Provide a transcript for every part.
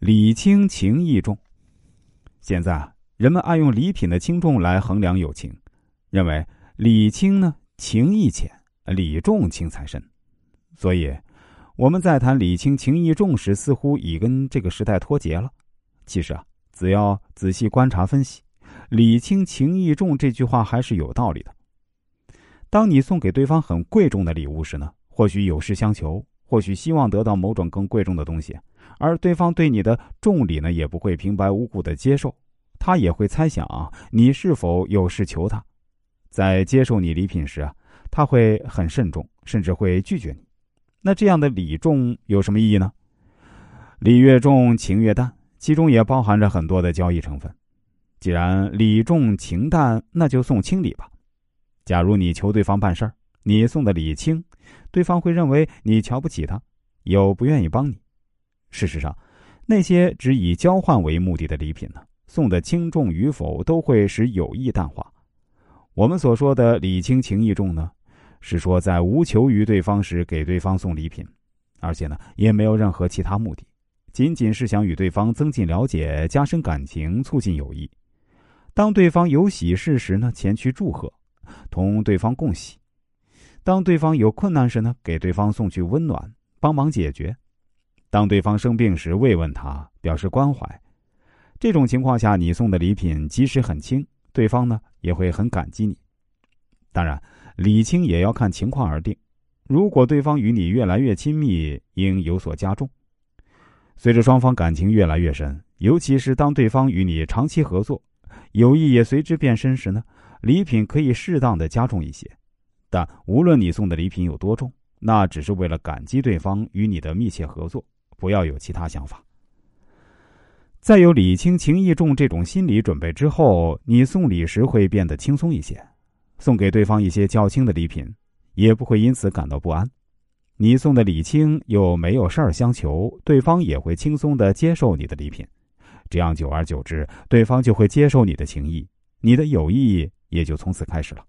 礼轻情意重。现在人们爱用礼品的轻重来衡量友情，认为礼轻呢情意浅，礼重情才深。所以我们在谈礼轻情意重时，似乎已跟这个时代脱节了。其实啊，只要仔细观察分析，“礼轻情意重”这句话还是有道理的。当你送给对方很贵重的礼物时呢，或许有事相求，或许希望得到某种更贵重的东西。而对方对你的重礼呢，也不会平白无故的接受，他也会猜想啊，你是否有事求他，在接受你礼品时啊，他会很慎重，甚至会拒绝你。那这样的礼重有什么意义呢？礼越重，情越淡，其中也包含着很多的交易成分。既然礼重情淡，那就送轻礼吧。假如你求对方办事儿，你送的礼轻，对方会认为你瞧不起他，又不愿意帮你。事实上，那些只以交换为目的的礼品呢，送的轻重与否都会使友谊淡化。我们所说的礼轻情意重呢，是说在无求于对方时给对方送礼品，而且呢也没有任何其他目的，仅仅是想与对方增进了解、加深感情、促进友谊。当对方有喜事时呢，前去祝贺，同对方共喜；当对方有困难时呢，给对方送去温暖，帮忙解决。当对方生病时，慰问他，表示关怀。这种情况下，你送的礼品即使很轻，对方呢也会很感激你。当然，礼轻也要看情况而定。如果对方与你越来越亲密，应有所加重。随着双方感情越来越深，尤其是当对方与你长期合作，友谊也随之变深时呢，礼品可以适当的加重一些。但无论你送的礼品有多重，那只是为了感激对方与你的密切合作。不要有其他想法。在有礼轻情意重这种心理准备之后，你送礼时会变得轻松一些。送给对方一些较轻的礼品，也不会因此感到不安。你送的礼轻又没有事儿相求，对方也会轻松的接受你的礼品。这样久而久之，对方就会接受你的情谊，你的友谊也就从此开始了。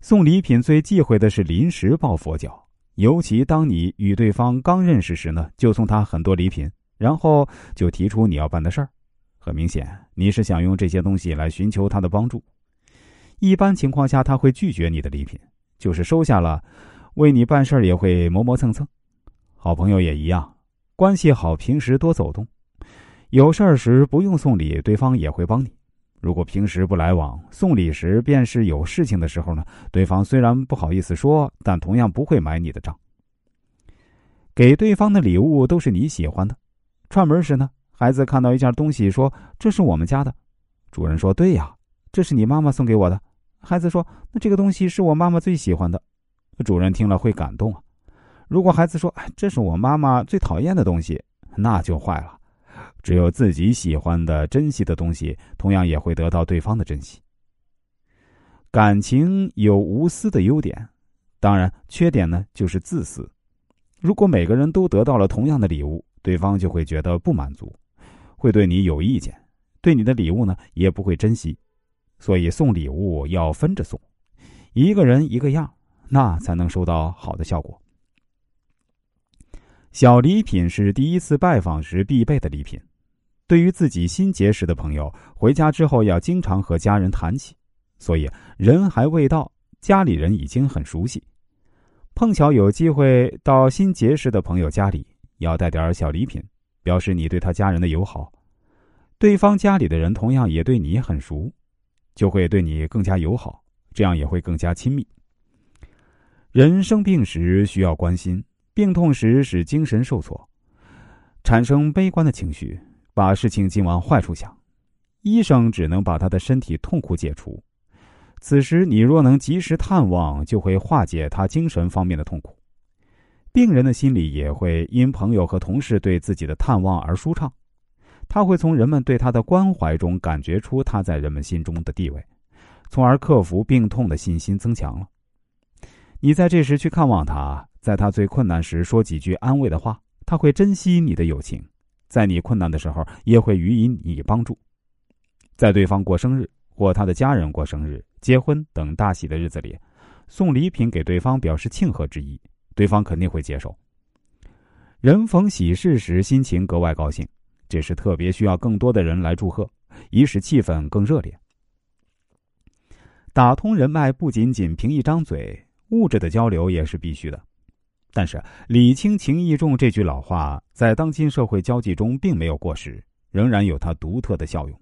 送礼品最忌讳的是临时抱佛脚。尤其当你与对方刚认识时呢，就送他很多礼品，然后就提出你要办的事儿。很明显，你是想用这些东西来寻求他的帮助。一般情况下，他会拒绝你的礼品，就是收下了，为你办事儿也会磨磨蹭蹭。好朋友也一样，关系好，平时多走动，有事儿时不用送礼，对方也会帮你。如果平时不来往，送礼时便是有事情的时候呢。对方虽然不好意思说，但同样不会买你的账。给对方的礼物都是你喜欢的。串门时呢，孩子看到一件东西说：“这是我们家的。”主人说：“对呀，这是你妈妈送给我的。”孩子说：“那这个东西是我妈妈最喜欢的。”主人听了会感动啊。如果孩子说：“这是我妈妈最讨厌的东西”，那就坏了。只有自己喜欢的、珍惜的东西，同样也会得到对方的珍惜。感情有无私的优点，当然缺点呢就是自私。如果每个人都得到了同样的礼物，对方就会觉得不满足，会对你有意见，对你的礼物呢也不会珍惜。所以送礼物要分着送，一个人一个样，那才能收到好的效果。小礼品是第一次拜访时必备的礼品。对于自己新结识的朋友，回家之后要经常和家人谈起，所以人还未到，家里人已经很熟悉。碰巧有机会到新结识的朋友家里，要带点小礼品，表示你对他家人的友好。对方家里的人同样也对你很熟，就会对你更加友好，这样也会更加亲密。人生病时需要关心，病痛时使精神受挫，产生悲观的情绪。把事情尽往坏处想，医生只能把他的身体痛苦解除。此时你若能及时探望，就会化解他精神方面的痛苦。病人的心里也会因朋友和同事对自己的探望而舒畅。他会从人们对他的关怀中感觉出他在人们心中的地位，从而克服病痛的信心增强了。你在这时去看望他，在他最困难时说几句安慰的话，他会珍惜你的友情。在你困难的时候，也会予以你帮助。在对方过生日或他的家人过生日、结婚等大喜的日子里，送礼品给对方表示庆贺之意，对方肯定会接受。人逢喜事时，心情格外高兴，这时特别需要更多的人来祝贺，以使气氛更热烈。打通人脉不仅仅凭一张嘴，物质的交流也是必须的。但是“礼轻情意重”这句老话，在当今社会交际中并没有过时，仍然有它独特的效用。